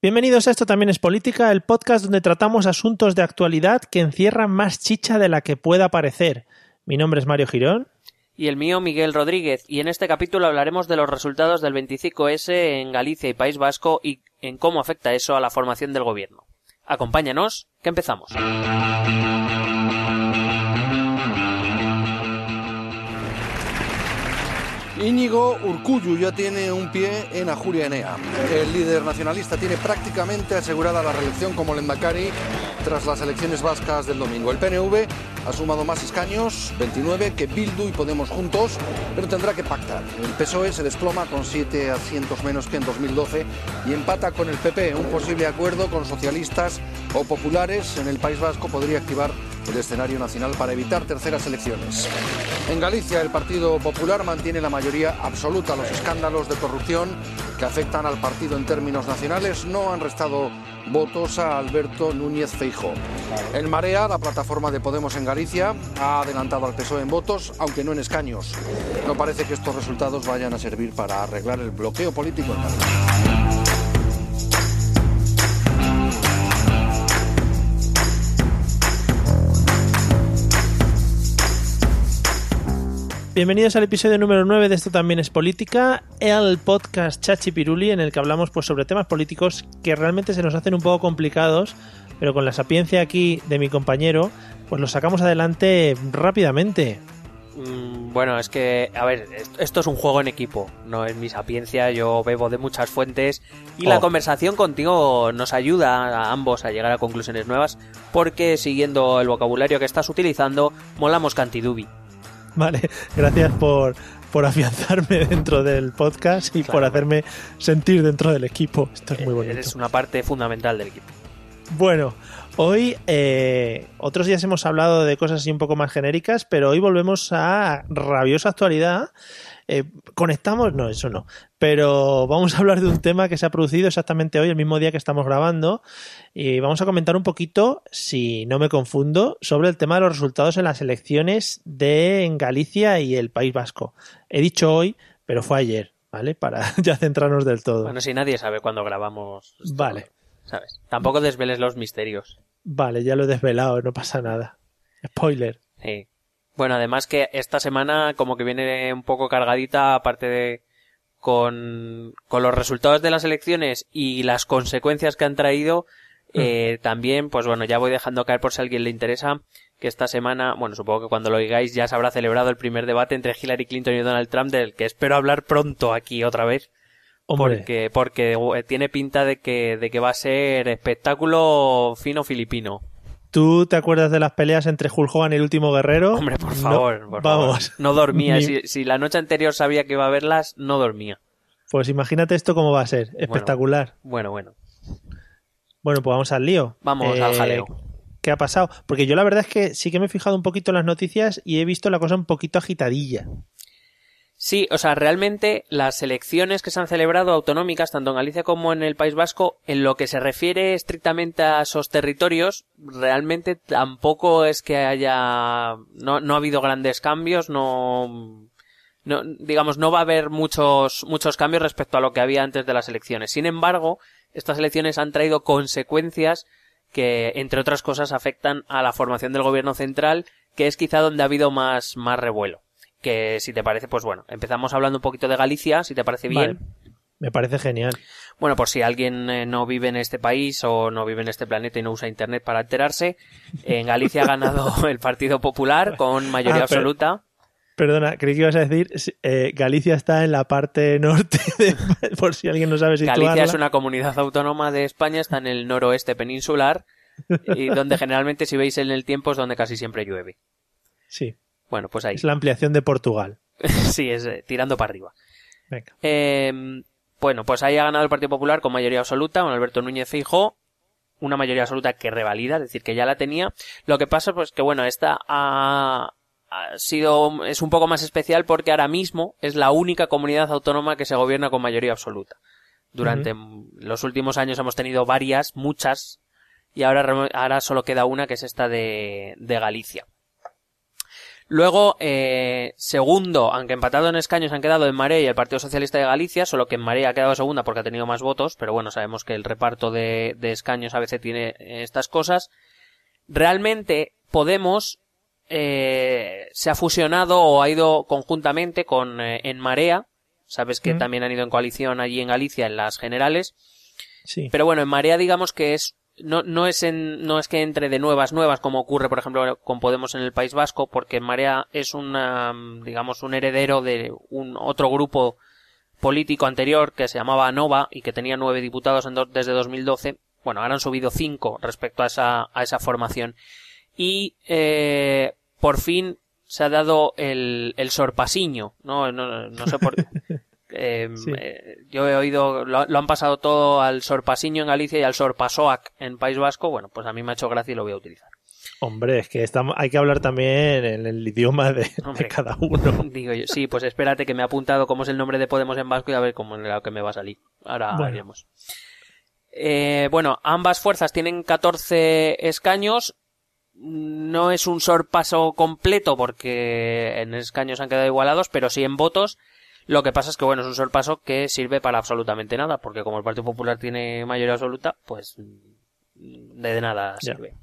Bienvenidos a Esto también es política, el podcast donde tratamos asuntos de actualidad que encierran más chicha de la que pueda parecer. Mi nombre es Mario Girón. Y el mío Miguel Rodríguez, y en este capítulo hablaremos de los resultados del 25S en Galicia y País Vasco y en cómo afecta eso a la formación del gobierno. Acompáñanos, que empezamos. Íñigo Urcullu ya tiene un pie en Ajuria Enea. El líder nacionalista tiene prácticamente asegurada la reelección como Lendakari tras las elecciones vascas del domingo. El PNV ha sumado más escaños, 29, que Bildu y Podemos juntos, pero tendrá que pactar. El PSOE se desploma con 7 asientos menos que en 2012 y empata con el PP. Un posible acuerdo con socialistas o populares en el País Vasco podría activar el escenario nacional para evitar terceras elecciones. En Galicia, el Partido Popular mantiene la mayoría absoluta. Los escándalos de corrupción que afectan al partido en términos nacionales no han restado votos a Alberto Núñez Feijóo. En Marea, la plataforma de Podemos en Galicia, ha adelantado al PSOE en votos, aunque no en escaños. No parece que estos resultados vayan a servir para arreglar el bloqueo político en Galicia. Bienvenidos al episodio número 9 de Esto también es política, el podcast Chachi Piruli en el que hablamos pues sobre temas políticos que realmente se nos hacen un poco complicados, pero con la sapiencia aquí de mi compañero, pues los sacamos adelante rápidamente. Mm, bueno, es que, a ver, esto es un juego en equipo, no es mi sapiencia, yo bebo de muchas fuentes y la Oh. conversación contigo nos ayuda a ambos a llegar a conclusiones nuevas porque siguiendo el vocabulario que estás utilizando, molamos cantidubi. Vale, gracias por, por afianzarme dentro del podcast y por hacerme sentir dentro del equipo. Esto es muy bonito. Eres una parte fundamental del equipo. Bueno, hoy eh, otros días hemos hablado de cosas así un poco más genéricas, pero hoy volvemos a rabiosa actualidad. Eh, conectamos, no, eso no. Pero vamos a hablar de un tema que se ha producido exactamente hoy, el mismo día que estamos grabando. Y vamos a comentar un poquito, si no me confundo, sobre el tema de los resultados en las elecciones de en Galicia y el País Vasco. He dicho hoy, pero fue ayer, ¿vale? Para ya centrarnos del todo. Bueno, si nadie sabe cuándo grabamos. esto, Vale. ¿Sabes? Tampoco desveles los misterios. Vale, ya lo he desvelado, no pasa nada. Spoiler. Sí. Bueno, además que esta semana como que viene un poco cargadita, aparte de con, con los resultados de las elecciones y las consecuencias que han traído, eh, también, pues bueno, ya voy dejando caer por si a alguien le interesa, que esta semana, bueno, supongo que cuando lo oigáis ya se habrá celebrado el primer debate entre Hillary Clinton y Donald Trump, del que espero hablar pronto aquí otra vez, Hombre, porque, porque eh, tiene pinta de que, de que va a ser espectáculo fino filipino. ¿Tú te acuerdas de las peleas entre Hulk Hogan y el último guerrero? Hombre, por No, favor, por vamos. favor. No dormía. Ni- Si, si la noche anterior sabía que iba a verlas, no dormía. Pues imagínate esto cómo va a ser. Espectacular. Bueno, bueno. Bueno, pues vamos al lío. Vamos al jaleo. ¿Qué ha pasado? Porque yo la verdad es que sí que me he fijado un poquito en las noticias y he visto la cosa un poquito agitadilla. Sí, o sea, realmente las elecciones que se han celebrado autonómicas, tanto en Galicia como en el País Vasco, en lo que se refiere estrictamente a esos territorios, realmente tampoco es que haya, no, no ha habido grandes cambios, no, no, digamos, no va a haber muchos, muchos cambios respecto a lo que había antes de las elecciones. Sin embargo, estas elecciones han traído consecuencias que, entre otras cosas, afectan a la formación del gobierno central, que es quizá donde ha habido más, más revuelo. Que si te parece, pues bueno, empezamos hablando un poquito de Galicia, si te parece bien. Vale. Me parece genial. Bueno, por si alguien eh, no vive en este país o no vive en este planeta y no usa internet para enterarse, en Galicia ha ganado el Partido Popular con mayoría Ah, pero- absoluta. Perdona, creí que ibas a decir, eh, Galicia está en la parte norte, de- por si alguien no sabe situarla. Galicia es una comunidad autónoma de España, está en el noroeste peninsular y donde generalmente si veis en el tiempo es donde casi siempre llueve. Sí, Bueno, pues ahí. es la ampliación de Portugal. sí, es eh, tirando para arriba. Venga. Eh, bueno, pues ahí ha ganado el Partido Popular con mayoría absoluta, con Alberto Núñez Feijóo, una mayoría absoluta que revalida, es decir, que ya la tenía. Lo que pasa, pues que bueno, esta ha, ha sido, es un poco más especial porque ahora mismo es la única comunidad autónoma que se gobierna con mayoría absoluta. Durante los últimos años hemos tenido varias, muchas, y ahora, ahora solo queda una que es esta de, de Galicia. Luego, eh, segundo, aunque empatado en escaños han quedado en Marea y el Partido Socialista de Galicia, solo que en Marea ha quedado segunda porque ha tenido más votos, pero bueno, sabemos que el reparto de, de escaños a veces tiene estas cosas. Realmente, Podemos eh, se ha fusionado o ha ido conjuntamente con eh, En Marea. Sabes que Mm. también han ido en coalición allí en Galicia en las generales. Sí. Pero bueno, en Marea digamos que es no, no es en, no es que entre de nuevas nuevas como ocurre por ejemplo con Podemos en el País Vasco porque Marea es una digamos un heredero de un otro grupo político anterior que se llamaba Nova y que tenía nueve diputados en do- desde 2012. Bueno, ahora han subido cinco respecto a esa, a esa formación. Y eh, por fin se ha dado el, el sorpasiño, ¿no? No, no sé por eh, Sí. eh, yo he oído, lo, lo han pasado todo al sorpasiño en Galicia y al sorpasoac en País Vasco. Bueno, pues a mí me ha hecho gracia y lo voy a utilizar. Hombre, es que estamos, hay que hablar también en el idioma de, cada uno. Digo yo, sí, pues espérate que me he apuntado cómo es el nombre de Podemos en vasco y a ver cómo es lo que me va a salir. Ahora Bueno. veremos. Eh, bueno, ambas fuerzas tienen 14 escaños. No es un sorpaso completo porque en escaños han quedado igualados, pero sí en votos. Lo que pasa es que, bueno, es un sorpaso que sirve para absolutamente nada, porque como el Partido Popular tiene mayoría absoluta, pues mm, de nada sirve.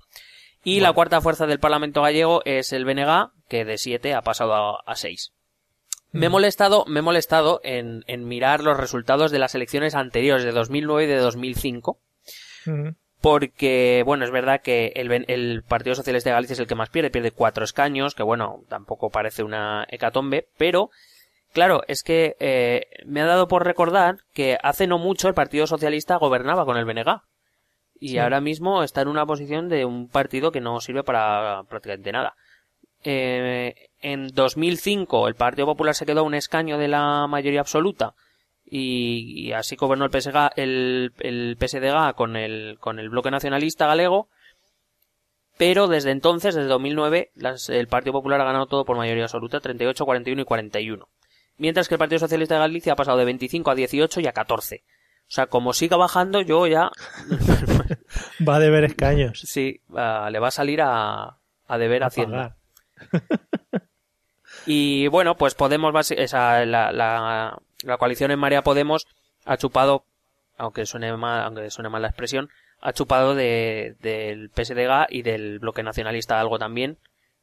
Y la cuarta fuerza del Parlamento gallego es el BNG, que de 7 ha pasado a, a 6. Me he molestado, me he molestado en, en mirar los resultados de las elecciones anteriores de 2009 y de 2005, Mm. porque, bueno, es verdad que el, el Partido Socialista de Galicia es el que más pierde, pierde cuatro escaños, que bueno, tampoco parece una hecatombe, pero, claro, es que eh, me ha dado por recordar que hace no mucho el Partido Socialista gobernaba con el BNG. Y Sí. ahora mismo está en una posición de un partido que no sirve para prácticamente nada. Eh, en 2005 el Partido Popular se quedó a un escaño de la mayoría absoluta y, y así gobernó el PSG, el, el PSDG con el, con el bloque nacionalista galego. Pero desde entonces, desde 2009, las- el Partido Popular ha ganado todo por mayoría absoluta, 38, 41 y 41. Mientras que el Partido Socialista de Galicia ha pasado de 25 a 18 y a 14. O sea, como siga bajando, yo ya Va a deber escaños. Sí, le va a salir a, a deber A Hacienda. Y bueno, pues Podemos, esa, la, la, la coalición en Marea Podemos ha chupado, aunque suene mal, aunque suene mal la expresión, ha chupado de, del PSDG y del bloque nacionalista algo también,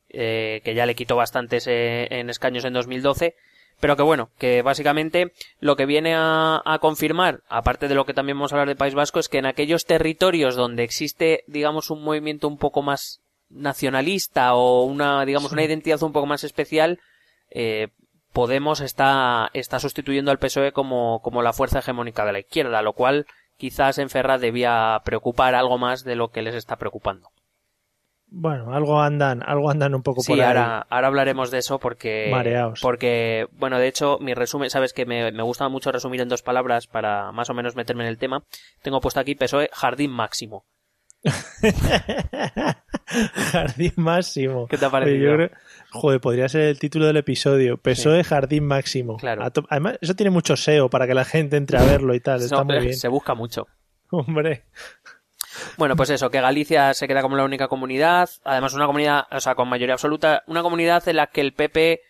eh, que ya le quitó bastantes eh, en escaños en 2012, pero que bueno, que básicamente lo que viene a, a confirmar, aparte de lo que también vamos a hablar de País Vasco, es que en aquellos territorios donde existe, digamos, un movimiento un poco más nacionalista o una, digamos, Sí. una identidad un poco más especial, eh, Podemos está, está sustituyendo al PSOE como, como la fuerza hegemónica de la izquierda, lo cual quizás en Ferraz debía preocupar algo más de lo que les está preocupando. Bueno, algo andan, algo andan un poco Sí, por ahí. ahora, ahora hablaremos de eso porque, Mareaos. porque, bueno, de hecho, mi resumen, sabes que me, me gusta mucho resumir en dos palabras para más o menos meterme en el tema. Tengo puesto aquí PSOE jardín máximo. Jardín máximo. ¿Qué te ha parecido? creo- Joder, podría ser el título del episodio. PSOE Jardín Máximo. Claro. Además, eso tiene mucho SEO para que la gente entre a verlo y tal. Está No, muy bien. Se busca mucho. Hombre. Bueno, pues eso, que Galicia se queda como la única comunidad, además una comunidad, o sea, con mayoría absoluta, una comunidad en la que el PP,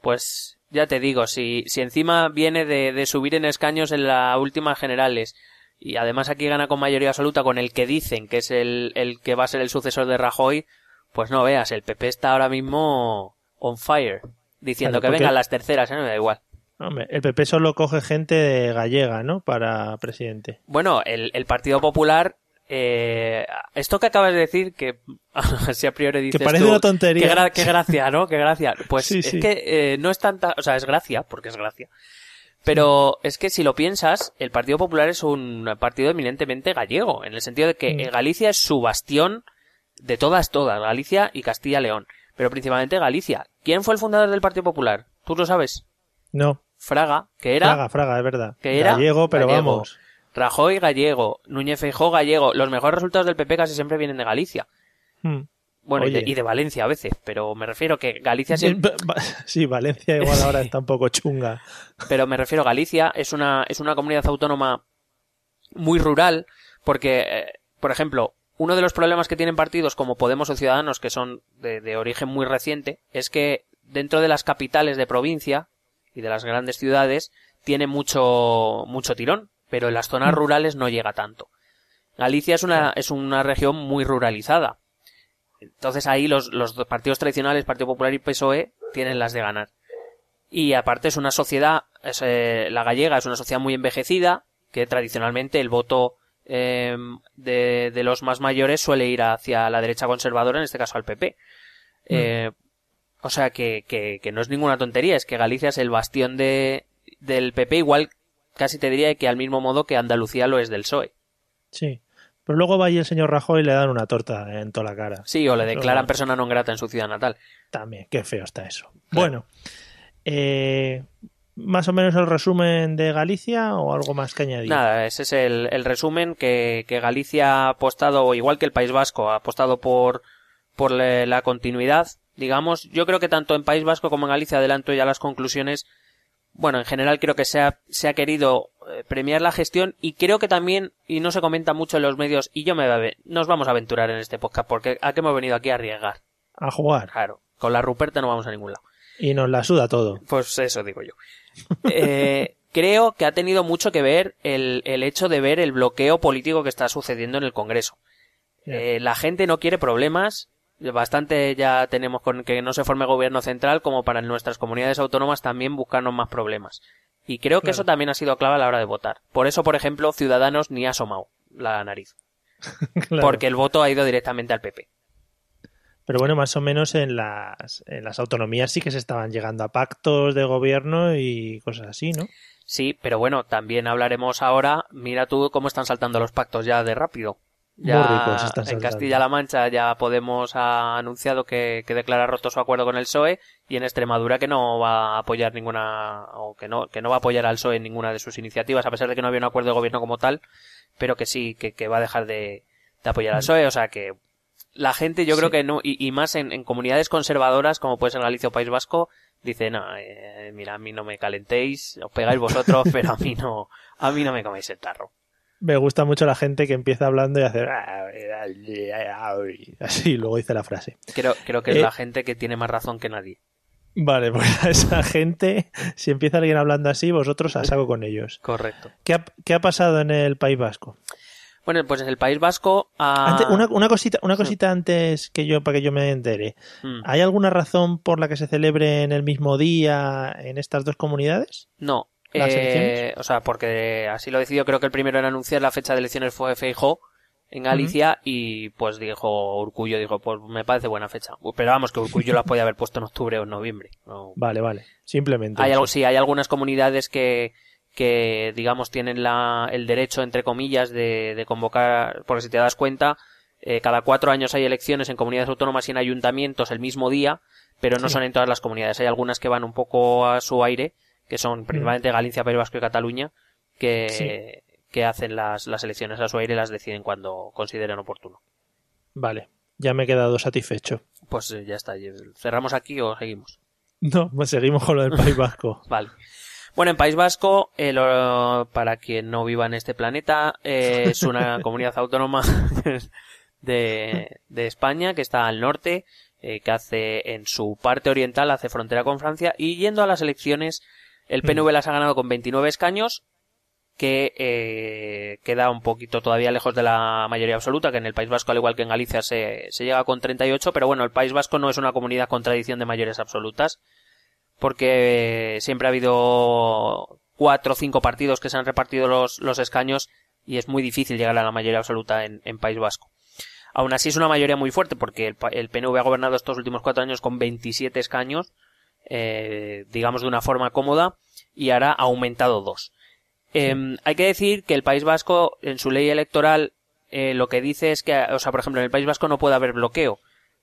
pues, ya te digo, si, si encima viene de, de subir en escaños en las últimas generales, y además aquí gana con mayoría absoluta con el que dicen que es el, el que va a ser el sucesor de Rajoy, pues no veas, el PP está ahora mismo on fire, diciendo Claro, que vengan las terceras, ¿eh? me da igual. Hombre, el PP solo coge gente gallega, ¿no? Para presidente. Bueno, el, el Partido Popular, eh, esto que acabas de decir, que si a priori dices parece tú, una tontería. Qué, gra- qué gracia, ¿no? Qué gracia. Pues Sí, es sí. que eh, no es tanta, o sea, es gracia, porque es gracia. Pero es que si lo piensas, el Partido Popular es un partido eminentemente gallego, en el sentido de que Mm. Galicia es su bastión de todas, todas, Galicia y Castilla-León. Pero principalmente Galicia. ¿Quién fue el fundador del Partido Popular? ¿Tú lo sabes? No. Fraga, que era Fraga, Fraga, es verdad. que era Gallego, pero gallego. vamos. Rajoy gallego, Núñez Feijóo gallego. Los mejores resultados del PP casi siempre vienen de Galicia. Hmm. Bueno, y de, y de Valencia a veces, pero me refiero que Galicia siempre, Sí, Valencia igual ahora está un poco chunga. pero me refiero Galicia es una es una comunidad autónoma muy rural porque eh, por ejemplo, uno de los problemas que tienen partidos como Podemos o Ciudadanos que son de, de origen muy reciente es que dentro de las capitales de provincia y de las grandes ciudades tiene mucho, mucho tirón, pero en las zonas Mm. rurales no llega tanto. Galicia es una, es una región muy ruralizada. Entonces ahí los, los dos partidos tradicionales, Partido Popular y PSOE, tienen las de ganar. Y aparte es una sociedad, es, eh, la gallega es una sociedad muy envejecida, que tradicionalmente el voto eh, de, de los más mayores suele ir hacia la derecha conservadora, en este caso al PP. Eh, o sea que, que, que no es ninguna tontería, es que Galicia es el bastión de, del PP, igual casi te diría que al mismo modo que Andalucía lo es del PSOE. Sí. Pero luego va ahí el señor Rajoy y le dan una torta en toda la cara. Sí, o le declaran persona non grata en su ciudad natal. También, qué feo está eso. Bueno, eh, más o menos el resumen de Galicia o algo más que añadir. Nada, ese es el, el resumen que, que Galicia ha apostado, igual que el País Vasco, ha apostado por, por la continuidad, digamos. Yo creo que tanto en País Vasco como en Galicia, adelanto ya las conclusiones, bueno, en general creo que se ha, se ha querido eh, premiar la gestión y creo que también, y no se comenta mucho en los medios, y yo me va a ver- nos vamos a aventurar en este podcast porque ¿a qué hemos venido aquí a arriesgar? A jugar. Claro, con la Ruperta no vamos a ningún lado. Y nos la suda todo. Pues eso digo yo. Eh, creo que ha tenido mucho que ver el, el hecho de ver el bloqueo político que está sucediendo en el Congreso. Eh, la gente no quiere problemas. Bastante ya tenemos con que no se forme gobierno central como para en nuestras comunidades autónomas también buscarnos más problemas. Y creo que Claro. eso también ha sido clave a la hora de votar. Por eso, por ejemplo, Ciudadanos ni ha asomado la nariz. Claro. Porque el voto ha ido directamente al PP. Pero bueno, más o menos en las, en las autonomías sí que se estaban llegando a pactos de gobierno y cosas así, ¿no? Sí, pero bueno, también hablaremos ahora. Mira tú cómo están saltando los pactos ya de rápido. Ya Muy ricos están en. Castilla-La Mancha ya Podemos ha anunciado que, que declara roto su acuerdo con el PSOE y en Extremadura que no va a apoyar ninguna o que no que no va a apoyar al PSOE en ninguna de sus iniciativas a pesar de que no había un acuerdo de gobierno como tal, pero que sí que, que va a dejar de, de apoyar al PSOE, o sea que la gente yo Sí. creo que no y, y más en, en comunidades conservadoras como puede ser Galicia o País Vasco dice no eh, mira a mí no me calentéis os pegáis vosotros pero a mí no a mí no me coméis el tarro Me gusta mucho la gente que empieza hablando y hace así, y luego dice la frase. Creo, creo que es Eh, la gente que tiene más razón que nadie. Vale, pues a esa gente, si empieza alguien hablando así, vosotros a saco con ellos. Correcto. ¿Qué ha, qué ha pasado en el País Vasco? Bueno, pues en el País Vasco. ha- Antes- una, una cosita, una cosita antes que yo, para que yo me entere. Mm, ¿Hay alguna razón por la que se celebre en el mismo día en estas dos comunidades? No. ¿Las eh, o sea, porque así lo decidió. Creo que el primero en anunciar la fecha de elecciones fue Feijó en Galicia y pues dijo Urcullo, dijo, pues me parece buena fecha. Pero vamos, que Urcullo las podía haber puesto en octubre o en noviembre. No, Vale, vale. Simplemente. Hay algo, sí, hay algunas comunidades que, que digamos, tienen la, el derecho, entre comillas, de, de convocar, porque si te das cuenta, eh, cada cuatro años hay elecciones en comunidades autónomas y en ayuntamientos el mismo día, pero no Sí. son en todas las comunidades. Hay algunas que van un poco a su aire, que son principalmente Galicia, País Vasco y Cataluña, que, que hacen las, las elecciones a su aire y las deciden cuando consideren oportuno. Vale, ya me he quedado satisfecho. Pues eh, ya está. ¿Cerramos aquí o seguimos? No, pues seguimos con lo del País Vasco. Vale. Bueno, en País Vasco, eh, lo- para quien no viva en este planeta, eh, es una comunidad autónoma de, de España que está al norte, eh, que hace en su parte oriental, hace frontera con Francia, y yendo a las elecciones, el PNV las ha ganado con 29 escaños, que eh, queda un poquito todavía lejos de la mayoría absoluta, que en el País Vasco, al igual que en Galicia, se, se llega con 38, pero bueno, el País Vasco no es una comunidad con tradición de mayorías absolutas, porque siempre ha habido cuatro o cinco partidos que se han repartido los, los escaños y es muy difícil llegar a la mayoría absoluta en, en País Vasco. Aún así es una mayoría muy fuerte porque el, el PNV ha gobernado estos últimos cuatro años con 27 escaños, eh, digamos de una forma cómoda, y ahora ha aumentado dos. Em, hay que decir que el País Vasco, en su ley electoral, eh, lo que dice es que, o sea, por ejemplo, en el País Vasco no puede haber bloqueo,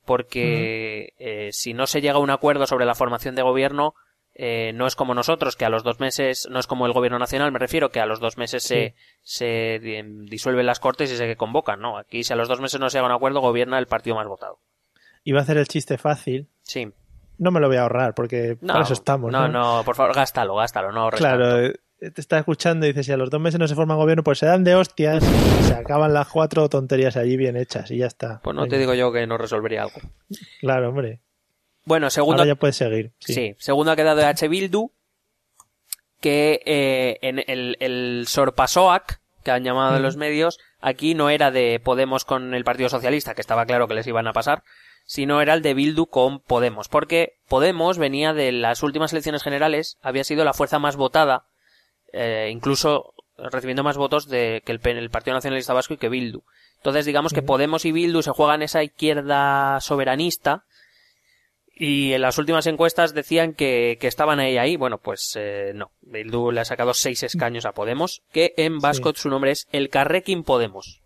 porque eh, si no se llega a un acuerdo sobre la formación de gobierno, eh, no es como nosotros, que a los dos meses, no es como el gobierno nacional, me refiero, que a los dos meses se, se di- disuelven las cortes y se convocan, ¿no? Aquí, si a los dos meses no se llega a un acuerdo, gobierna el partido más votado. Iba a hacer el chiste fácil. Sí. No me lo voy a ahorrar porque No, para eso estamos. no, No, no, por favor, gástalo, gástalo, no ahorres. Claro, eh, te está escuchando y dice: si a los dos meses no se forma gobierno, pues se dan de hostias y se acaban las cuatro tonterías allí bien hechas y ya está. Pues no te digo yo que no resolvería algo. Claro, hombre. Bueno, segundo. Ahora ya puedes seguir. Sí. Sí. segundo ha quedado H. Bildu, que eh, en el, el Sorpasoac, que han llamado en los medios, aquí no era de Podemos con el Partido Socialista, que estaba claro que les iban a pasar, sino era el de Bildu con Podemos, porque Podemos venía de las últimas elecciones generales, había sido la fuerza más votada, eh, incluso recibiendo más votos de que el, Partido Nacionalista Vasco y que Bildu. Entonces digamos que. Podemos y Bildu se juegan esa izquierda soberanista y en las últimas encuestas decían que, que estaban ahí ahí. Bueno, pues eh, no. Bildu le ha sacado seis escaños a Podemos, que en vasco su nombre es el Carrequín Podemos.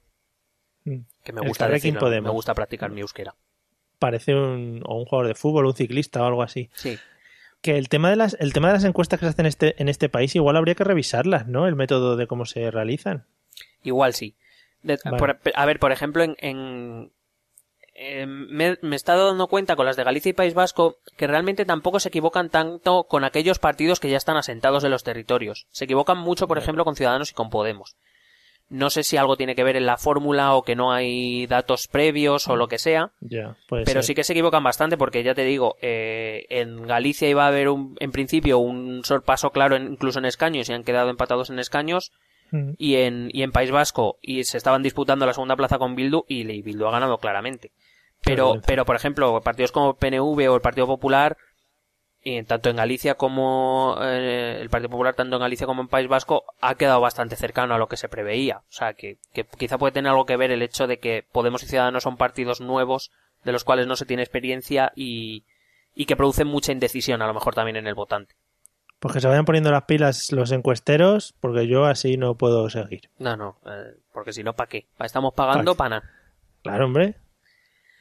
Mm. Que me El gusta decirlo, Podemos. me gusta practicar mi euskera. Parece un, o un jugador de fútbol, un ciclista o algo así. Sí. Que el tema de las, el tema de las encuestas que se hacen en este, en este país igual habría que revisarlas, ¿no? El método de cómo se realizan. Igual sí. De- Vale. por- a ver, por ejemplo, en, en- eh, me, me he estado dando cuenta con las de Galicia y País Vasco que realmente tampoco se equivocan tanto con aquellos partidos que ya están asentados en los territorios. Se equivocan mucho, por ejemplo, con Ciudadanos y con Podemos. No sé si algo tiene que ver en la fórmula o que no hay datos previos o lo que sea, puede pero ser. sí que se equivocan bastante porque ya te digo, eh, en Galicia iba a haber un, en principio un sorpaso claro en- incluso en escaños y han quedado empatados en escaños Mm. y en, y en País Vasco y se estaban disputando la segunda plaza con Bildu y, y Bildu ha ganado claramente. Pero, pero por ejemplo, partidos como PNV o el Partido Popular, y tanto en Galicia como eh, el Partido Popular, tanto en Galicia como en País Vasco, ha quedado bastante cercano a lo que se preveía. O sea, que, que quizá puede tener algo que ver el hecho de que Podemos y Ciudadanos son partidos nuevos, de los cuales no se tiene experiencia y, y que producen mucha indecisión, a lo mejor también en el votante. Pues que se vayan poniendo las pilas los encuesteros, porque yo así no puedo seguir. No, no, eh, porque si no, ¿para qué? Estamos pagando Pa' para nada. Claro, hombre.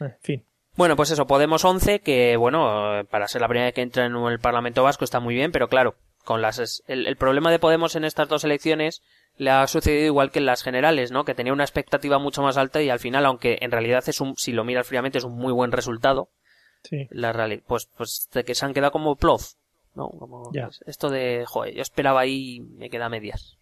En fin. Bueno, pues eso, Podemos 11, que bueno, para ser la primera vez que entra en el Parlamento Vasco está muy bien, pero claro, con las el, el problema de Podemos en estas dos elecciones le ha sucedido igual que en las generales, ¿no? Que tenía una expectativa mucho más alta y al final, aunque en realidad es un, si lo miras fríamente, es un muy buen resultado, Sí. la reali- pues, pues de que se han quedado como plof, ¿no? Como esto de, joder, yo esperaba ahí y me queda medias.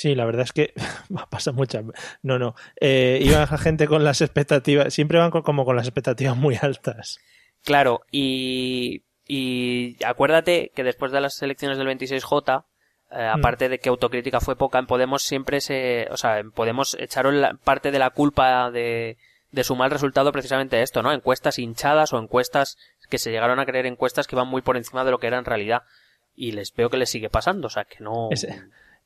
Sí, la verdad es que pasa muchas. No, no. Eh, iba gente con las expectativas. Siempre van con- como con las expectativas muy altas. Claro, y, y acuérdate que después de las elecciones del 26J, eh, aparte de que autocrítica fue poca, en Podemos siempre se, o sea, en Podemos echaron la- parte de la culpa de, de su mal resultado precisamente a esto, ¿no? Encuestas hinchadas o encuestas que se llegaron a creer encuestas que iban muy por encima de lo que era en realidad. Y les veo que les sigue pasando, o sea, que no...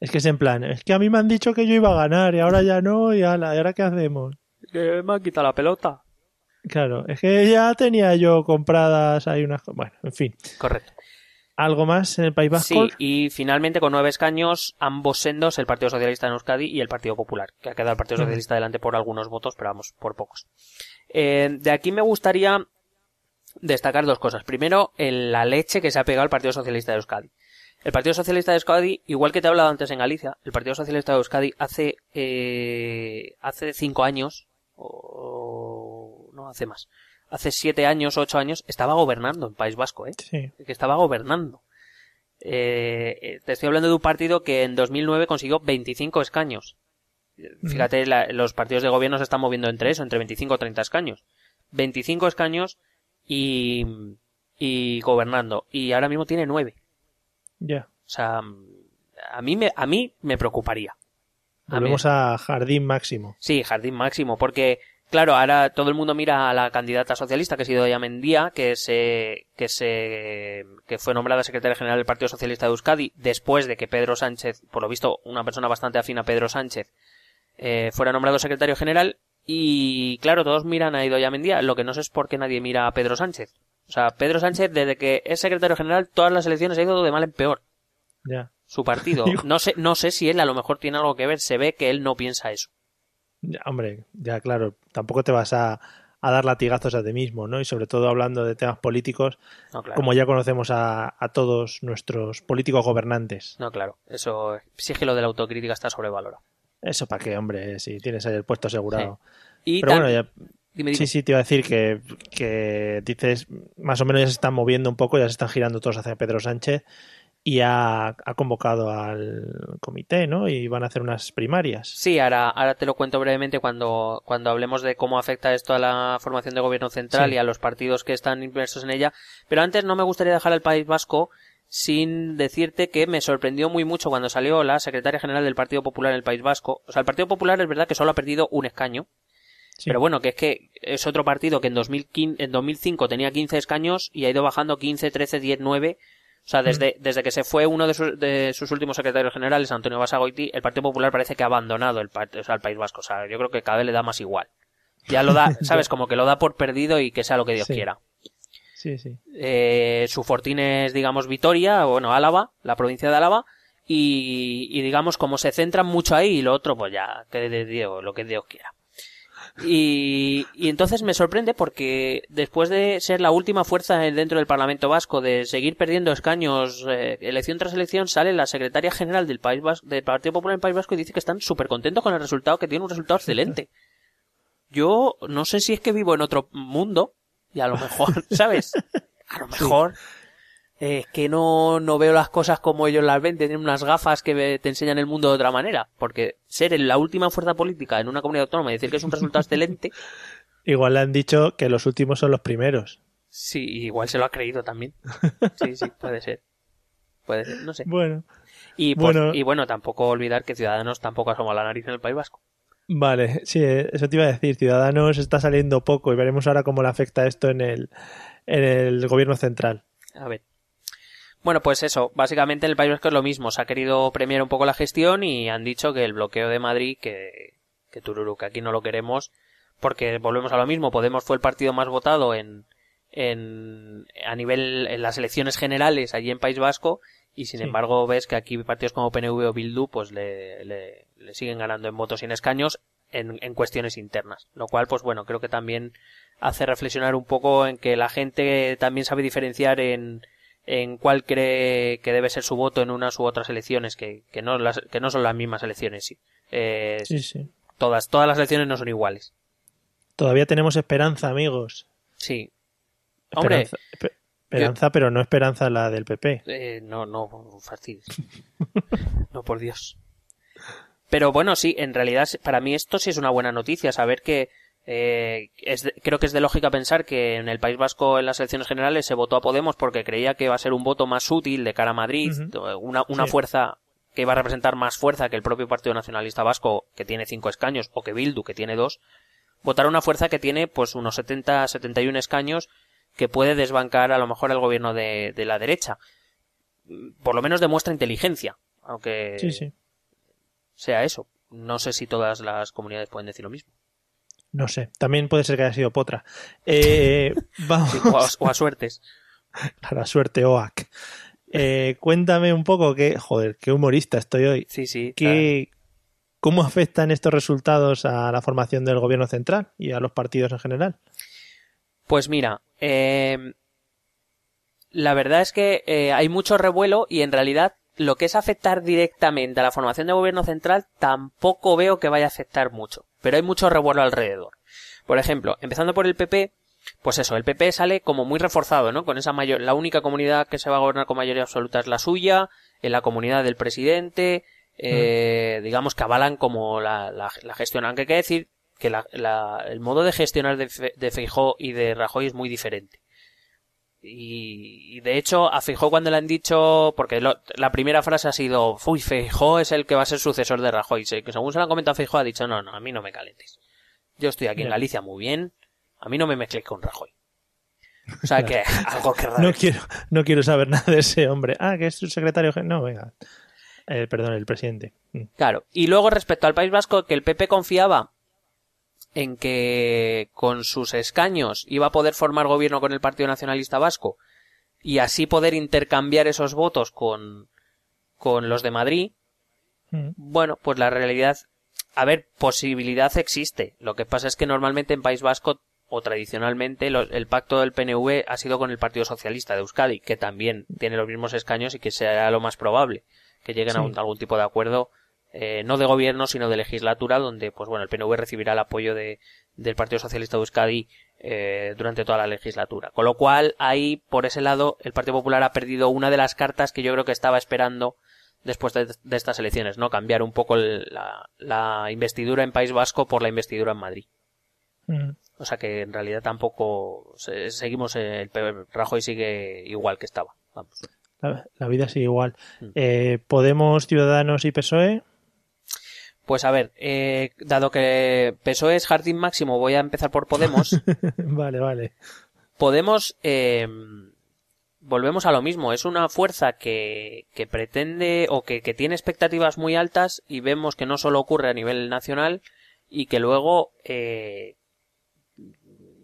es que es en plan, es que a mí me han dicho que yo iba a ganar y ahora ya no, y ala, ¿y ahora qué hacemos? Que me han quitado la pelota. Claro, es que ya tenía yo compradas ahí unas. Bueno, en fin. Correcto. ¿Algo más en el País Vasco? Sí, y finalmente con nueve escaños, ambos sendos, el Partido Socialista en Euskadi y el Partido Popular, que ha quedado el Partido. Socialista delante por algunos votos, pero vamos, por pocos. Eh, de aquí me gustaría destacar dos cosas. Primero, el- la leche que se ha pegado al Partido Socialista de Euskadi. El Partido Socialista de Euskadi, igual que te he hablado antes en Galicia, el Partido Socialista de Euskadi hace, eh, hace cinco años, o no hace más, hace siete años, ocho años, estaba gobernando en País Vasco, ¿eh? Sí. que estaba gobernando. Eh, eh, te estoy hablando de un partido que en 2009 consiguió 25 escaños. Fíjate, la- los partidos de gobierno se están moviendo entre eso, entre 25 o 30 escaños. 25 escaños y, y gobernando. Y ahora mismo tiene 9. Ya. O sea, a mí me, a mí me preocuparía. A Volvemos a Jardín Máximo. Sí, jardín máximo, porque claro, ahora todo el mundo mira a la candidata socialista que ha sido Mendía, que se que se que fue nombrada secretaria general del Partido Socialista de Euskadi después de que Pedro Sánchez, por lo visto, una persona bastante afín a Pedro Sánchez, eh, fuera nombrado secretario general y claro, todos miran a Idoia Mendía, lo que no sé es por qué nadie mira a Pedro Sánchez. O sea, Pedro Sánchez desde que es secretario general todas las elecciones ha ido de mal en peor Ya. su partido. No sé no sé si él a lo mejor tiene algo que ver, se ve que él no piensa eso. Ya, Hombre, ya claro. Tampoco te vas a, a dar latigazos a ti mismo, ¿no? Y sobre todo hablando de temas políticos, No, claro. como ya conocemos a, a todos nuestros políticos gobernantes. No, claro. Eso sí que lo de la autocrítica está sobrevalorado. Eso para qué, hombre, si tienes ahí el puesto asegurado. Y Pero bueno, ya, dime, dime. Sí, sí, te iba a decir que, que dices, más o menos ya se están moviendo un poco, ya se están girando todos hacia Pedro Sánchez y ha, ha, convocado al comité, ¿no? Y van a hacer unas primarias. Sí, ahora, ahora te lo cuento brevemente cuando, cuando hablemos de cómo afecta esto a la formación de gobierno central sí. y a los partidos que están inmersos en ella. Pero antes no me gustaría dejar al País Vasco sin decirte que me sorprendió muy mucho cuando salió la secretaria general del Partido Popular en el País Vasco. O sea, el Partido Popular es verdad que solo ha perdido un escaño. Sí. Pero bueno, que es que es otro partido que en, 2015, en 2005 tenía 15 escaños y ha ido bajando 15, 13, 10, 9 o sea, desde, desde que se fue uno de sus, de sus últimos secretarios generales, Antonio Basagoiti, el Partido Popular parece que ha abandonado el, o sea, el País Vasco. O sea, yo creo que cada vez le da más igual. Ya lo da, ¿sabes? Como que lo da por perdido y que sea lo que Dios sí. quiera. Sí, sí. Eh, su fortín es, digamos, Vitoria, bueno, Álava, la provincia de Álava, y, y digamos, como se centran mucho ahí, y lo otro, pues ya, que de Dios, lo que Dios quiera. Y, y, entonces me sorprende porque después de ser la última fuerza dentro del Parlamento Vasco, de seguir perdiendo escaños eh, elección tras elección, sale la secretaria general del, País Vasco, del Partido Popular del País Vasco y dice que están súper contentos con el resultado, que tiene un resultado excelente. Yo no sé si es que vivo en otro mundo y a lo mejor, ¿sabes? A lo mejor eh, que no, no veo las cosas como ellos las ven, tienen unas gafas que te enseñan el mundo de otra manera, porque ser la última fuerza política en una comunidad autónoma y decir que es un resultado excelente. Igual le han dicho que los últimos son los primeros. Sí, igual se lo ha creído también. Sí, sí, puede ser. Puede ser, no sé. Bueno. Y, pues, bueno. y bueno, tampoco olvidar que Ciudadanos tampoco asoma la nariz en el País Vasco. Vale, sí, eso te iba a decir. Ciudadanos está saliendo poco y veremos ahora cómo le afecta esto en el, en el gobierno central. A ver. Bueno, pues eso, básicamente en el País Vasco es lo mismo. Se ha querido premiar un poco la gestión y han dicho que el bloqueo de Madrid, que, que Tururu, que aquí no lo queremos, porque volvemos a lo mismo. Podemos fue el partido más votado en, en, a nivel, en las elecciones generales allí en País Vasco y sin sí. embargo ves que aquí partidos como PNV o Bildu pues le, le, le siguen ganando en votos y en escaños en, en cuestiones internas. Lo cual, pues bueno, creo que también hace reflexionar un poco en que la gente también sabe diferenciar en, en cuál cree que debe ser su voto en unas u otras elecciones que, que no las que no son las mismas elecciones sí. Eh, sí, sí. todas todas las elecciones no son iguales. Todavía tenemos esperanza amigos. Sí. Hombre. esperanza, esperanza yo, pero no esperanza la del PP eh, no no fastidies no por Dios. Pero bueno sí en realidad para mí esto sí es una buena noticia saber que eh, es de, creo que es de lógica pensar que en el País Vasco en las elecciones generales se votó a Podemos porque creía que iba a ser un voto más útil de cara a Madrid, uh -huh. una, una sí. fuerza que iba a representar más fuerza que el propio Partido Nacionalista Vasco, que tiene cinco escaños, o que Bildu, que tiene dos, votar una fuerza que tiene pues unos 70, 71 escaños que puede desbancar a lo mejor el gobierno de, de la derecha. Por lo menos demuestra inteligencia, aunque sí, sí. sea eso. No sé si todas las comunidades pueden decir lo mismo. No sé, también puede ser que haya sido Potra. Eh, vamos. Sí, o, a, o, a, suertes. A la suerte, OAC. Eh, cuéntame un poco que, joder, qué humorista estoy hoy. Sí, sí. ¿Qué, ¿Cómo afectan estos resultados a la formación del gobierno central y a los partidos en general? Pues mira, eh, la verdad es que eh, hay mucho revuelo y en realidad lo que es afectar directamente a la formación de gobierno central tampoco veo que vaya a afectar mucho pero hay mucho revuelo alrededor. Por ejemplo, empezando por el PP, pues eso, el PP sale como muy reforzado, ¿no? Con esa mayor, la única comunidad que se va a gobernar con mayoría absoluta es la suya, en la comunidad del presidente, eh, mm. digamos que avalan como la, la, la gestión, aunque hay que decir que la, la, el modo de gestionar de, Fe, de Feijó y de Rajoy es muy diferente. Y, y, de hecho, a Feijó cuando le han dicho, porque lo, la primera frase ha sido, uy, Feijó es el que va a ser sucesor de Rajoy. Que según se lo han comentado a Feijó, ha dicho, no, no, a mí no me calentes. Yo estoy aquí en Galicia muy bien, a mí no me mezcles con Rajoy. O sea que, algo que raro. No quiero, no quiero saber nada de ese hombre. Ah, que es su secretario. No, venga. Eh, perdón, el presidente. Mm. Claro. Y luego respecto al País Vasco, que el PP confiaba en que con sus escaños iba a poder formar gobierno con el Partido Nacionalista Vasco y así poder intercambiar esos votos con, con los de Madrid, mm. bueno, pues la realidad, a ver, posibilidad existe. Lo que pasa es que normalmente en País Vasco o tradicionalmente el pacto del PNV ha sido con el Partido Socialista de Euskadi, que también tiene los mismos escaños y que sea lo más probable que lleguen sí. a un, algún tipo de acuerdo eh, no de gobierno, sino de legislatura, donde, pues bueno, el PNV recibirá el apoyo de, del Partido Socialista de Euskadi eh, durante toda la legislatura. Con lo cual, ahí, por ese lado, el Partido Popular ha perdido una de las cartas que yo creo que estaba esperando después de, estas elecciones, ¿no? Cambiar un poco la, investidura en País Vasco por la investidura en Madrid. Mm. O sea que en realidad tampoco seguimos, el Rajoy sigue igual que estaba. Vamos. La, vida sigue igual. Mm. Eh, ¿Podemos, Ciudadanos y PSOE? Pues a ver, eh, dado que PSOE es jardín máximo, voy a empezar por Podemos. vale, vale. Podemos, eh, volvemos a lo mismo, es una fuerza que, que pretende o que, que, tiene expectativas muy altas y vemos que no solo ocurre a nivel nacional y que luego eh,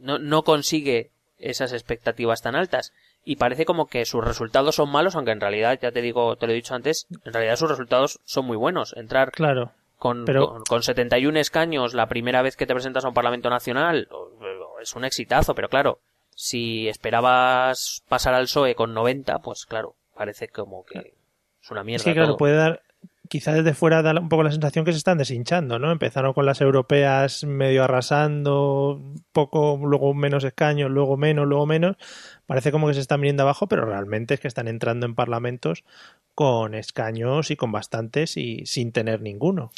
no, no consigue esas expectativas tan altas y parece como que sus resultados son malos, aunque en realidad, ya te digo, te lo he dicho antes, en realidad sus resultados son muy buenos. Entrar claro con, con, 71 escaños la primera vez que te presentas a un Parlamento Nacional es un exitazo, pero claro, si esperabas pasar al PSOE con 90, pues claro, parece como que es una mierda. Es que claro, puede dar, quizá desde fuera da un poco la sensación que se están deshinchando, ¿no? Empezaron con las europeas medio arrasando, poco, luego menos escaños, luego menos, luego menos. Parece como que se están viniendo abajo, pero realmente es que están entrando en parlamentos con escaños y con bastantes y sin tener ninguno.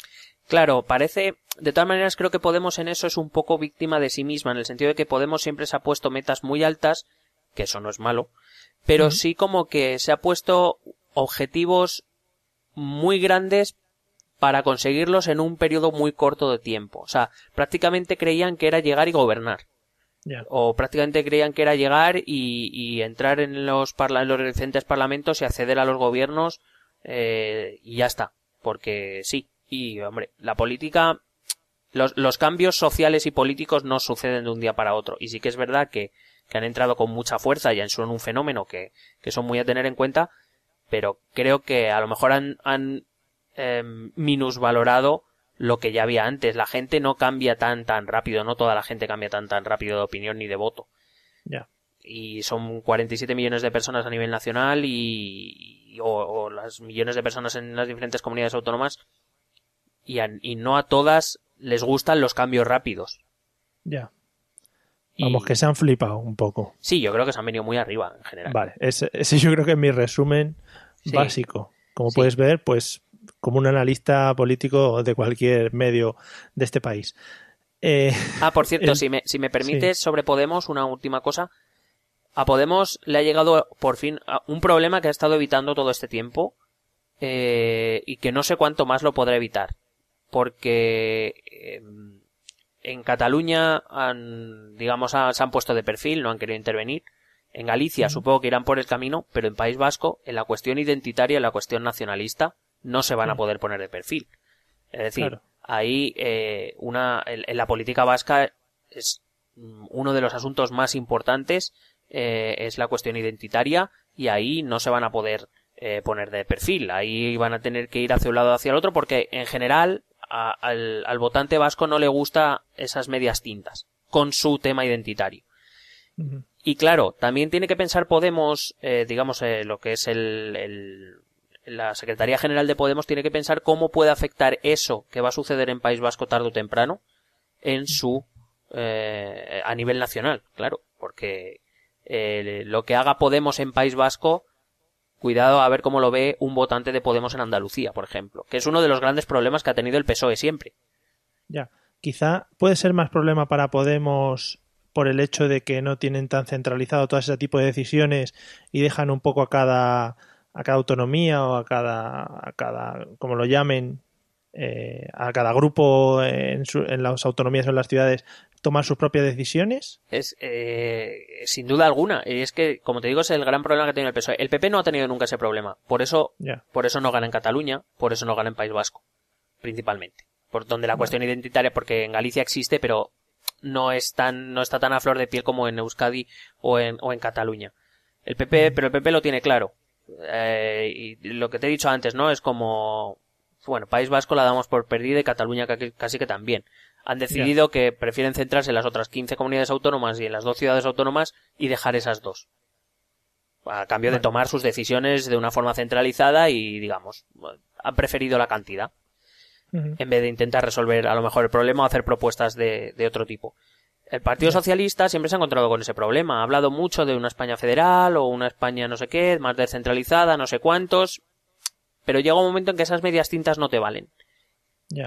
Claro, parece, de todas maneras creo que Podemos en eso es un poco víctima de sí misma, en el sentido de que Podemos siempre se ha puesto metas muy altas, que eso no es malo, pero sí como que se ha puesto objetivos muy grandes para conseguirlos en un periodo muy corto de tiempo. O sea, prácticamente creían que era llegar y gobernar. O prácticamente creían que era llegar y, entrar en los, los recientes parlamentos y acceder a los gobiernos eh, y ya está. Porque sí. Y, hombre, la política, los, los, cambios sociales y políticos no suceden de un día para otro. Y sí que es verdad que, que han entrado con mucha fuerza y son un fenómeno que, que son muy a tener en cuenta, pero creo que a lo mejor han, han eh, minusvalorado lo que ya había antes. La gente no cambia tan tan rápido, no toda la gente cambia tan tan rápido de opinión ni de voto. Ya. Y son 47 millones de personas a nivel nacional y, o, las millones de personas en las diferentes comunidades autónomas y, y no a todas les gustan los cambios rápidos. Ya. Vamos, que se han flipado un poco. Sí, yo creo que se han venido muy arriba en general. Vale, ese, yo creo que es mi resumen básico. Como puedes ver, pues como un analista político de cualquier medio de este país. Eh, ah, por cierto, si, me, si me permites, sobre Podemos, una última cosa. A Podemos le ha llegado por fin un problema que ha estado evitando todo este tiempo eh, y que no sé cuánto más lo podrá evitar. Porque em, en Cataluña han, digamos, se han puesto de perfil, no han querido intervenir. En Galicia supongo que irán por el camino, pero en País Vasco, en la cuestión identitaria, en la cuestión nacionalista, no se van a poder poner de perfil. Es decir, ahí eh, una, en, la política vasca es mm, uno de los asuntos más importantes eh, es la cuestión identitaria y ahí no se van a poder eh, poner de perfil. Ahí van a tener que ir hacia un lado o hacia el otro porque en general al, al, votante vasco no le gusta esas medias tintas con su tema identitario. Y claro, también tiene que pensar Podemos, digamos, lo que es el, la Secretaría General de Podemos tiene que pensar cómo puede afectar eso que va a suceder en País Vasco tarde o temprano en su eh, a nivel nacional, claro, porque eh, lo que haga Podemos en País Vasco, cuidado a ver cómo lo ve un votante de Podemos en Andalucía, por ejemplo, que es uno de los grandes problemas que ha tenido el PSOE siempre. Ya, quizá puede ser más problema para Podemos por el hecho de que no tienen tan centralizado todo ese tipo de decisiones y dejan un poco a cada a cada autonomía o a cada, a cada como lo llamen, eh, a cada grupo en, en, las autonomías o en las ciudades tomar sus propias decisiones? Es eh, sin duda alguna. Y es que, como te digo, es el gran problema que tiene el PSOE. El PP no ha tenido nunca ese problema. Por eso, por eso no gana en Cataluña, por eso no gana en País Vasco, principalmente. Por donde la cuestión identitaria, porque en Galicia existe, pero no es tan, no está tan a flor de piel como en Euskadi o en, o en Cataluña. El PP, pero el PP lo tiene claro. Eh, y lo que te he dicho antes, ¿no? Es como, bueno, País Vasco la damos por perdida y Cataluña casi que también. Han decidido que prefieren centrarse en las otras 15 comunidades autónomas y en las dos ciudades autónomas y dejar esas dos. A cambio de tomar sus decisiones de una forma centralizada y, digamos, han preferido la cantidad. En vez de intentar resolver a lo mejor el problema o hacer propuestas de, de otro tipo. El Partido Socialista siempre se ha encontrado con ese problema. Ha hablado mucho de una España federal o una España no sé qué, más descentralizada, no sé cuántos. Pero llega un momento en que esas medias tintas no te valen.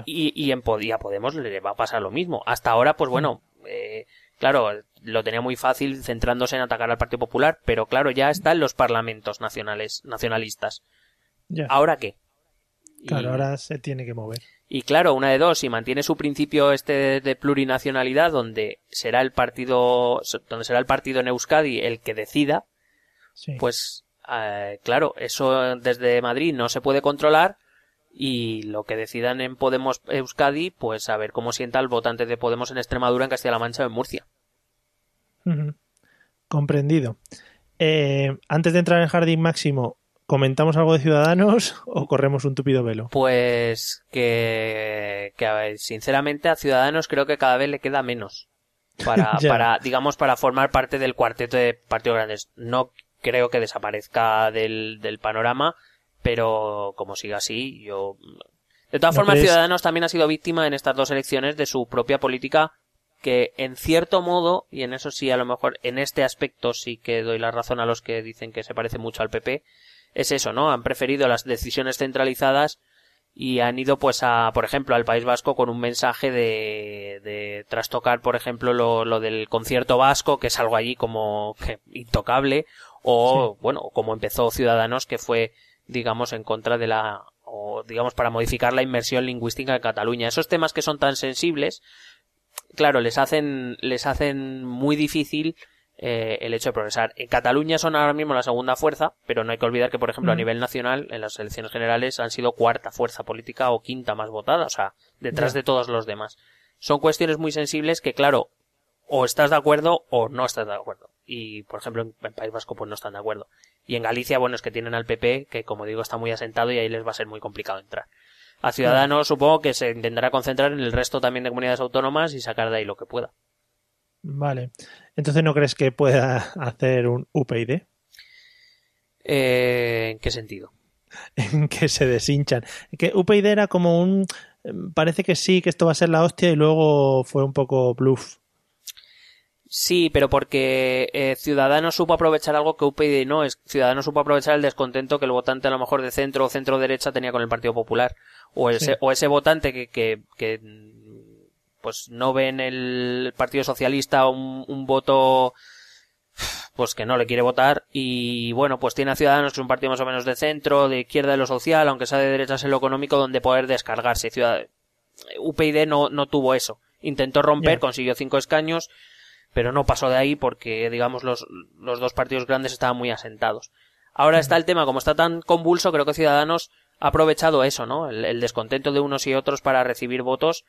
Y, y en Podía Podemos le va a pasar lo mismo. Hasta ahora, pues bueno, eh, claro, lo tenía muy fácil centrándose en atacar al Partido Popular, pero claro, ya están los parlamentos nacionales, nacionalistas. ¿Ahora qué? Claro, ahora se tiene que mover. Y claro, una de dos, si mantiene su principio este de plurinacionalidad, donde será el partido, donde será el partido en Euskadi el que decida, pues eh, claro, eso desde Madrid no se puede controlar y lo que decidan en Podemos Euskadi, pues a ver cómo sienta el votante de Podemos en Extremadura, en Castilla-La Mancha o en Murcia. Comprendido. Eh, antes de entrar en el jardín máximo, ¿comentamos algo de Ciudadanos o corremos un tupido velo? Pues que, que a ver, sinceramente a Ciudadanos creo que cada vez le queda menos para, para digamos, para formar parte del cuarteto de partidos grandes. No creo que desaparezca del, del panorama, pero como siga así, yo... De todas formas, Ciudadanos también ha sido víctima en estas dos elecciones de su propia política que en cierto modo, y en eso sí a lo mejor en este aspecto sí que doy la razón a los que dicen que se parece mucho al PP, es eso, ¿no? Han preferido las decisiones centralizadas y han ido pues a, por ejemplo, al País Vasco con un mensaje de, de trastocar, por ejemplo, lo, lo del concierto vasco, que es algo allí como que intocable, o bueno, como empezó Ciudadanos, que fue digamos, en contra de la, o digamos, para modificar la inmersión lingüística en Cataluña. Esos temas que son tan sensibles, claro, les hacen, les hacen muy difícil eh, el hecho de progresar. En Cataluña son ahora mismo la segunda fuerza, pero no hay que olvidar que, por ejemplo, a nivel nacional, en las elecciones generales han sido cuarta fuerza política o quinta más votada, o sea, detrás de todos los demás. Son cuestiones muy sensibles que, claro, o estás de acuerdo o no estás de acuerdo. Y, por ejemplo, en País Vasco, pues no están de acuerdo. Y en Galicia, bueno, es que tienen al PP, que como digo está muy asentado y ahí les va a ser muy complicado entrar. A Ciudadanos supongo que se intentará concentrar en el resto también de comunidades autónomas y sacar de ahí lo que pueda. Vale. Entonces, ¿no crees que pueda hacer un UPyD? Eh, ¿En qué sentido? en que se deshinchan. Que UPyD era como un... Parece que sí, que esto va a ser la hostia y luego fue un poco bluff. Sí, pero porque eh, Ciudadanos supo aprovechar algo que UPyD no es. Ciudadanos supo aprovechar el descontento que el votante a lo mejor de centro o centro derecha tenía con el Partido Popular. O ese, o ese votante que, que, que, pues no ve en el Partido Socialista un, un voto pues que no le quiere votar y bueno pues tiene a Ciudadanos que es un partido más o menos de centro, de izquierda de lo social, aunque sea de derechas en lo económico donde poder descargarse. Ciudad... UPyD no, no tuvo eso. Intentó romper, consiguió cinco escaños pero no pasó de ahí porque, digamos, los, los dos partidos grandes estaban muy asentados. Ahora está el tema, como está tan convulso, creo que Ciudadanos ha aprovechado eso, ¿no? El, descontento de unos y otros para recibir votos,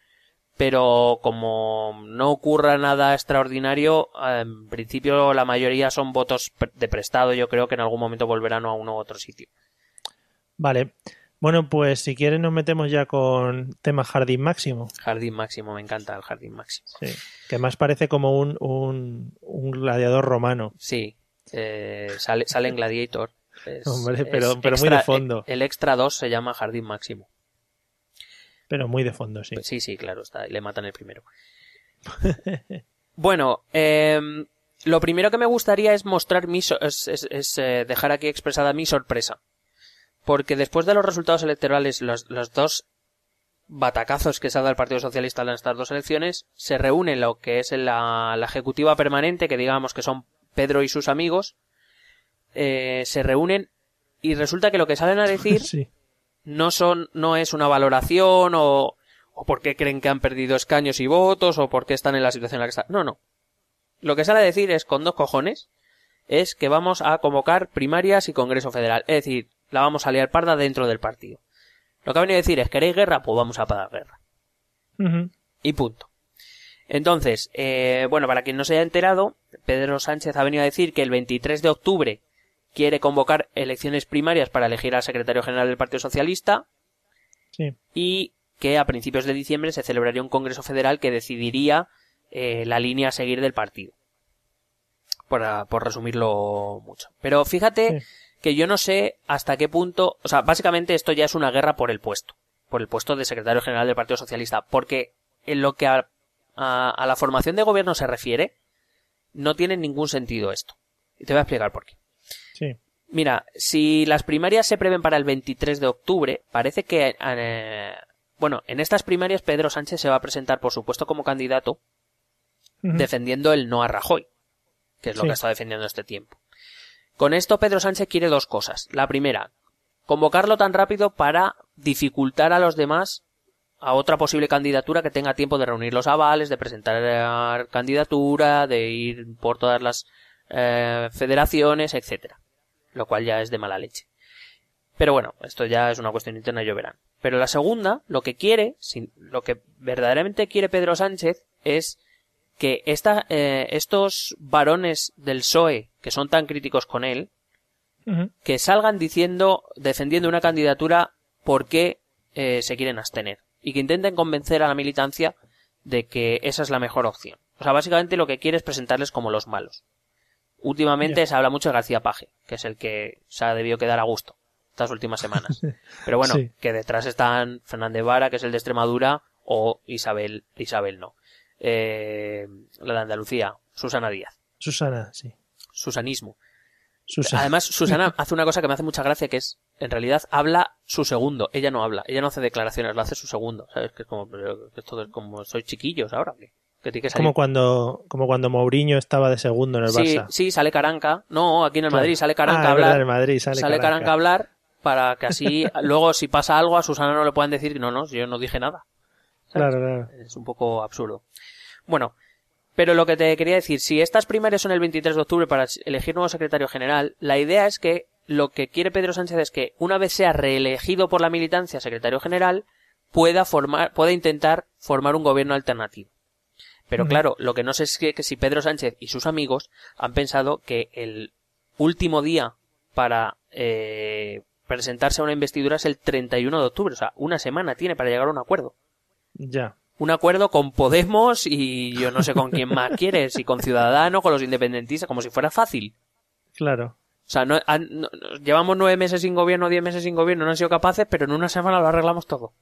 pero como no ocurra nada extraordinario, en principio la mayoría son votos de prestado, yo creo que en algún momento volverán a uno u otro sitio. Vale. Bueno, pues si quieres nos metemos ya con tema jardín máximo. Jardín máximo, me encanta el jardín máximo. Sí, que más parece como un, un, gladiador romano. Sí, eh, sale, sale en Gladiator. Hombre, pero, pero muy de fondo. El, extra 2 se llama jardín máximo. Pero muy de fondo, sí. Pues sí, sí, claro, está, le matan el primero. bueno, em, lo primero que me gustaría es mostrar mi, es, eh, dejar aquí expresada mi sorpresa porque después de los resultados electorales, los, dos batacazos que se ha dado el Partido Socialista en estas dos elecciones, se reúne lo que es la, ejecutiva permanente, que digamos que son Pedro y sus amigos, eh, se reúnen y resulta que lo que salen a decir no son, no es una valoración o, o por qué creen que han perdido escaños y votos o por qué están en la situación en la que están. No, no. Lo que sale a decir es con dos cojones, es que vamos a convocar primarias y Congreso Federal. Es decir, la vamos a liar parda dentro del partido. Lo que ha venido a decir es, ¿queréis guerra? Pues vamos a pagar guerra. Y punto. Entonces, eh, bueno, para quien no se haya enterado, Pedro Sánchez ha venido a decir que el 23 de octubre quiere convocar elecciones primarias para elegir al secretario general del Partido Socialista. Sí. Y que a principios de diciembre se celebraría un Congreso Federal que decidiría eh, la línea a seguir del partido. Por resumirlo mucho. Pero fíjate que yo no sé hasta qué punto, o sea, básicamente esto ya es una guerra por el puesto, por el puesto de secretario general del Partido Socialista, porque en lo que a, a, a la formación de gobierno se refiere, no tiene ningún sentido esto. Y te voy a explicar por qué. Sí. Mira, si las primarias se prevén para el 23 de octubre, parece que, eh, bueno, en estas primarias Pedro Sánchez se va a presentar, por supuesto, como candidato, defendiendo el no a Rajoy, que es lo Sí. que ha estado defendiendo este tiempo. Con esto Pedro Sánchez quiere dos cosas. La primera, convocarlo tan rápido para dificultar a los demás a otra posible candidatura que tenga tiempo de reunir los avales, de presentar eh, candidatura, de ir por todas las eh, federaciones, etcétera. Lo cual ya es de mala leche. Pero bueno, esto ya es una cuestión interna, yo verán. Pero la segunda, lo que quiere, lo que verdaderamente quiere Pedro Sánchez es que esta, eh, estos varones del PSOE, que son tan críticos con él, que salgan diciendo, defendiendo una candidatura porque eh, se quieren abstener. Y que intenten convencer a la militancia de que esa es la mejor opción. O sea, básicamente lo que quiere es presentarles como los malos. Últimamente se habla mucho de García Paje, que es el que se ha debido quedar a gusto estas últimas semanas. Pero bueno, Sí. que detrás están Fernández Vara, que es el de Extremadura, o Isabel, Isabel no. Eh, la de Andalucía, Susana Díaz. Susana, sí. Susanismo. Susana. Además, Susana hace una cosa que me hace mucha gracia, que es, en realidad, habla su segundo. Ella no habla, ella no hace declaraciones, lo hace su segundo. ¿Sabes? Que es como, pero esto es como, soy chiquillos ahora. Que, que tiene que salir. como cuando, como cuando Mourinho estaba de segundo en el sí, Barça. sí, sale Caranca. No, aquí en el Claro. Madrid sale Caranca Ah, a verdad, hablar. en Madrid sale, sale Caranca. Caranca a hablar para que así, luego si pasa algo a Susana no le puedan decir, no, no, yo no dije nada. ¿Sabes? Claro, claro. Es un poco absurdo. Bueno, pero lo que te quería decir, si estas primarias son el 23 de octubre para elegir nuevo secretario general, la idea es que lo que quiere Pedro Sánchez es que una vez sea reelegido por la militancia secretario general, pueda formar, pueda intentar formar un gobierno alternativo. Pero claro, lo que no sé es que, que si Pedro Sánchez y sus amigos han pensado que el último día para eh, presentarse a una investidura es el 31 de octubre, o sea, una semana tiene para llegar a un acuerdo Ya. un acuerdo con Podemos y yo no sé con quién más quiere, si con Ciudadanos, con los independentistas, como si fuera fácil. Claro. O sea, no, han- no- llevamos nueve meses sin gobierno, diez meses sin gobierno, no han sido capaces, pero en una semana lo arreglamos todo.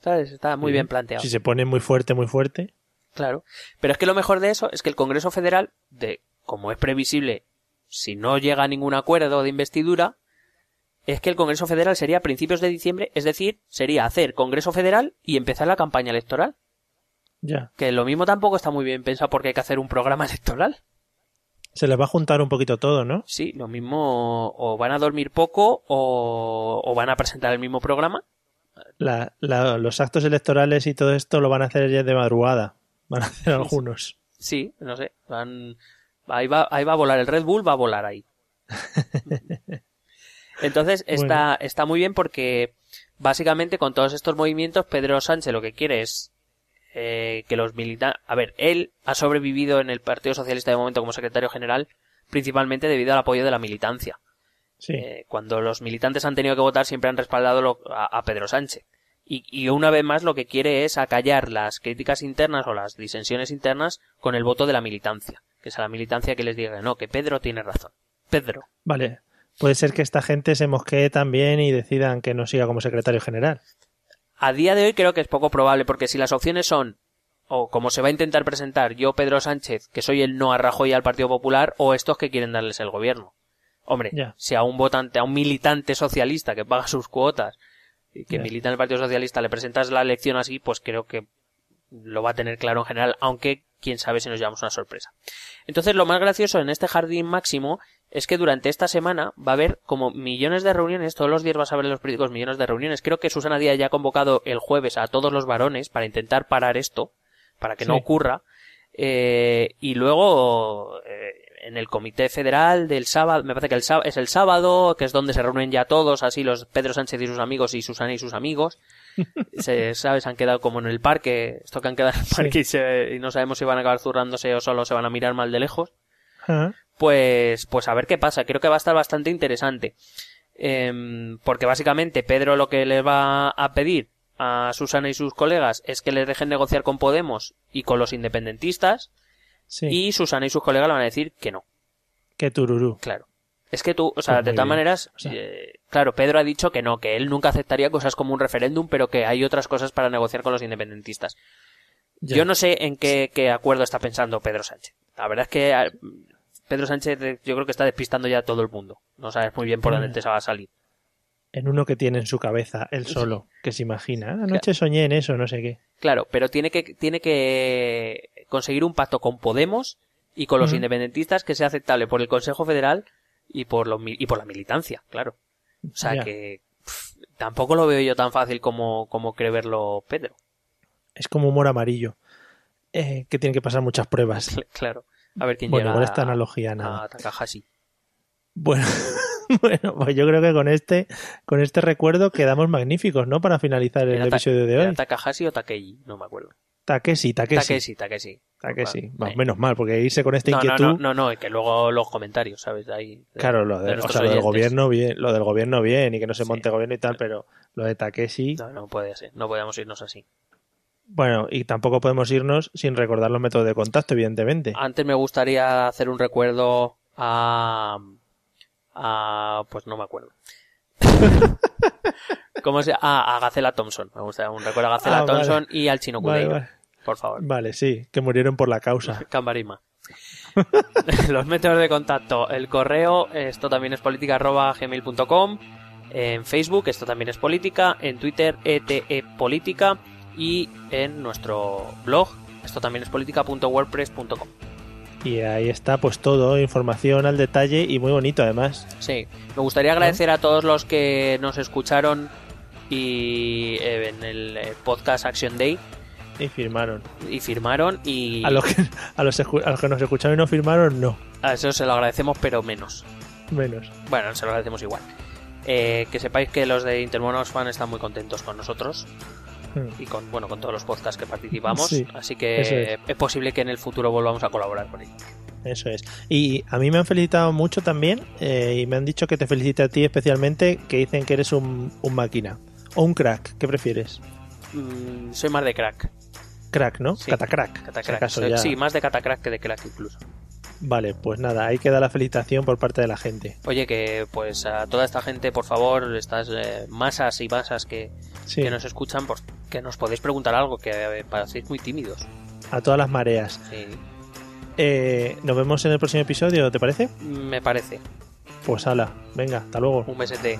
¿Sabes? Está muy Sí. bien planteado. Si se pone muy fuerte, muy fuerte. Claro. Pero es que lo mejor de eso es que el Congreso Federal, de, como es previsible, si no llega a ningún acuerdo de investidura, es que el Congreso Federal sería a principios de diciembre, es decir, sería hacer Congreso Federal y empezar la campaña electoral. Ya. Que lo mismo tampoco está muy bien pensado porque hay que hacer un programa electoral. Se les va a juntar un poquito todo, ¿no? Sí, lo mismo o van a dormir poco o, o van a presentar el mismo programa. La- la- los actos electorales y todo esto lo van a hacer ya de madrugada. Van a hacer algunos. Sí, no sé. Van, ahí, va, ahí va a volar el Red Bull, va a volar ahí. Entonces está, está muy bien porque básicamente con todos estos movimientos Pedro Sánchez lo que quiere es eh, que los militantes... A ver, él ha sobrevivido en el Partido Socialista de momento como secretario general principalmente debido al apoyo de la militancia. Sí. Eh, cuando los militantes han tenido que votar siempre han respaldado lo- a, a Pedro Sánchez. Y, y una vez más lo que quiere es acallar las críticas internas o las disensiones internas con el voto de la militancia. Que es a la militancia que les diga no, que Pedro tiene razón. Pedro. Vale. Puede ser que esta gente se mosquee también y decidan que no siga como secretario general. A día de hoy creo que es poco probable porque si las opciones son o como se va a intentar presentar yo Pedro Sánchez que soy el no a Rajoy al Partido Popular o estos que quieren darles el gobierno. Hombre, si a un votante, a un militante socialista que paga sus cuotas y que milita en el Partido Socialista le presentas la elección así, pues creo que lo va a tener claro en general, aunque quién sabe si nos llevamos una sorpresa. Entonces lo más gracioso en este jardín máximo es que durante esta semana va a haber como millones de reuniones, todos los días vas a ver en los periódicos millones de reuniones. Creo que Susana Díaz ya ha convocado el jueves a todos los varones para intentar parar esto, para que no ocurra. Eh, y luego eh, en el comité federal del sábado, me parece que el sábado, es el sábado, que es donde se reúnen ya todos, así los Pedro Sánchez y sus amigos y Susana y sus amigos. se, ¿sabes? Han quedado como en el parque, esto que han quedado en el Sí. parque y, se- y no sabemos si van a acabar zurrándose o solo se van a mirar mal de lejos pues, pues a ver qué pasa. Creo que va a estar bastante interesante. Em, porque básicamente Pedro lo que le va a pedir a Susana y sus colegas es que les dejen negociar con Podemos y con los independentistas Sí. y Susana y sus colegas le van a decir que no. Que tururú. Claro. Es que tú, o sea, Pues de todas maneras, O sea- eh, claro, Pedro ha dicho que no, que él nunca aceptaría cosas como un referéndum, pero que hay otras cosas para negociar con los independentistas. Ya. Yo no sé en qué, qué acuerdo está pensando Pedro Sánchez. La verdad es que a- Pedro Sánchez eh, yo creo que está despistando ya a todo el mundo. No sabes muy bien por dónde te va a salir. En uno que tiene en su cabeza, él solo, que se imagina. "Ah, Anoche soñé en eso, no sé qué. Claro, pero tiene que, tiene que conseguir un pacto con Podemos y con los independentistas que sea aceptable por el Consejo Federal y por, los, y por la militancia, claro. O sea Ya. que pff, tampoco lo veo yo tan fácil como, como cree verlo Pedro. Es como humor amarillo. eh, que tiene que pasar muchas pruebas. Claro. A ver quién Bueno, llega igual esta a- analogía nada. a Takahashi. Bueno, bueno, pues yo creo que con este, con este recuerdo quedamos magníficos, ¿no? Para finalizar el ¿Era episodio de ¿Era hoy. Takahashi o Takeshi? No me acuerdo. Takeshi, Takeshi. Takeshi, Takeshi. Takeshi. Menos mal, porque irse con esta No, no, inquietud. no, no, no, y que luego los comentarios, ¿sabes? Ahí, de- Claro, lo, de- de o nuestros sea, lo del gobierno bien, lo del gobierno bien y que no se Sí. monte gobierno y tal, pero lo de Takeshi, No, no puede ser, no podemos irnos así. Bueno, y tampoco podemos irnos sin recordar los métodos de contacto, evidentemente. Antes me gustaría hacer un recuerdo a... a pues no me acuerdo. ¿Cómo se Ah, a Gacela Thompson. Me gusta un recuerdo a Gacela Ah, vale. Thompson y al chino Vale, Cudeiro. vale. Por favor. Vale, sí, que murieron por la causa. Cambarima. Los métodos de contacto. El correo, esto también es política arroba gmail.com. En Facebook, esto también es política. En Twitter, ETE Política. Y en nuestro blog, esto también es política.wordpress.com. Y ahí está, pues todo, información al detalle y muy bonito además. Sí, me gustaría agradecer a todos los que nos escucharon y eh, en el eh, podcast Action Day Y firmaron. y firmaron y A los que, a los, escu- a los que nos escucharon y no firmaron, no. a eso se lo agradecemos pero menos. Menos. Bueno, se lo agradecemos igual. Eh, que sepáis que los de Intermonos Fan están muy contentos con nosotros. Y con bueno con todos los podcasts que participamos, Sí, así que es. es posible que en el futuro volvamos a colaborar con ellos. Eso es. Y a mí me han felicitado mucho también eh, y me han dicho que te felicite a ti especialmente, que dicen que eres un, un máquina. O un crack, ¿qué prefieres? Mm, soy más de crack. Crack, ¿no? Sí. Catacrack. Catacrack. si acaso Soy- ya- Sí, más de catacrack que de crack incluso. Vale, pues nada, ahí queda la felicitación por parte de la gente. Oye, que pues a toda esta gente, por favor, estas eh, masas y masas que, Sí, que nos escuchan, pues que nos podéis preguntar algo, que eh, parecéis muy tímidos. a todas las mareas. Sí, Eh, nos vemos en el próximo episodio, ¿te parece? me parece. Pues ala, venga, hasta luego. Un besete.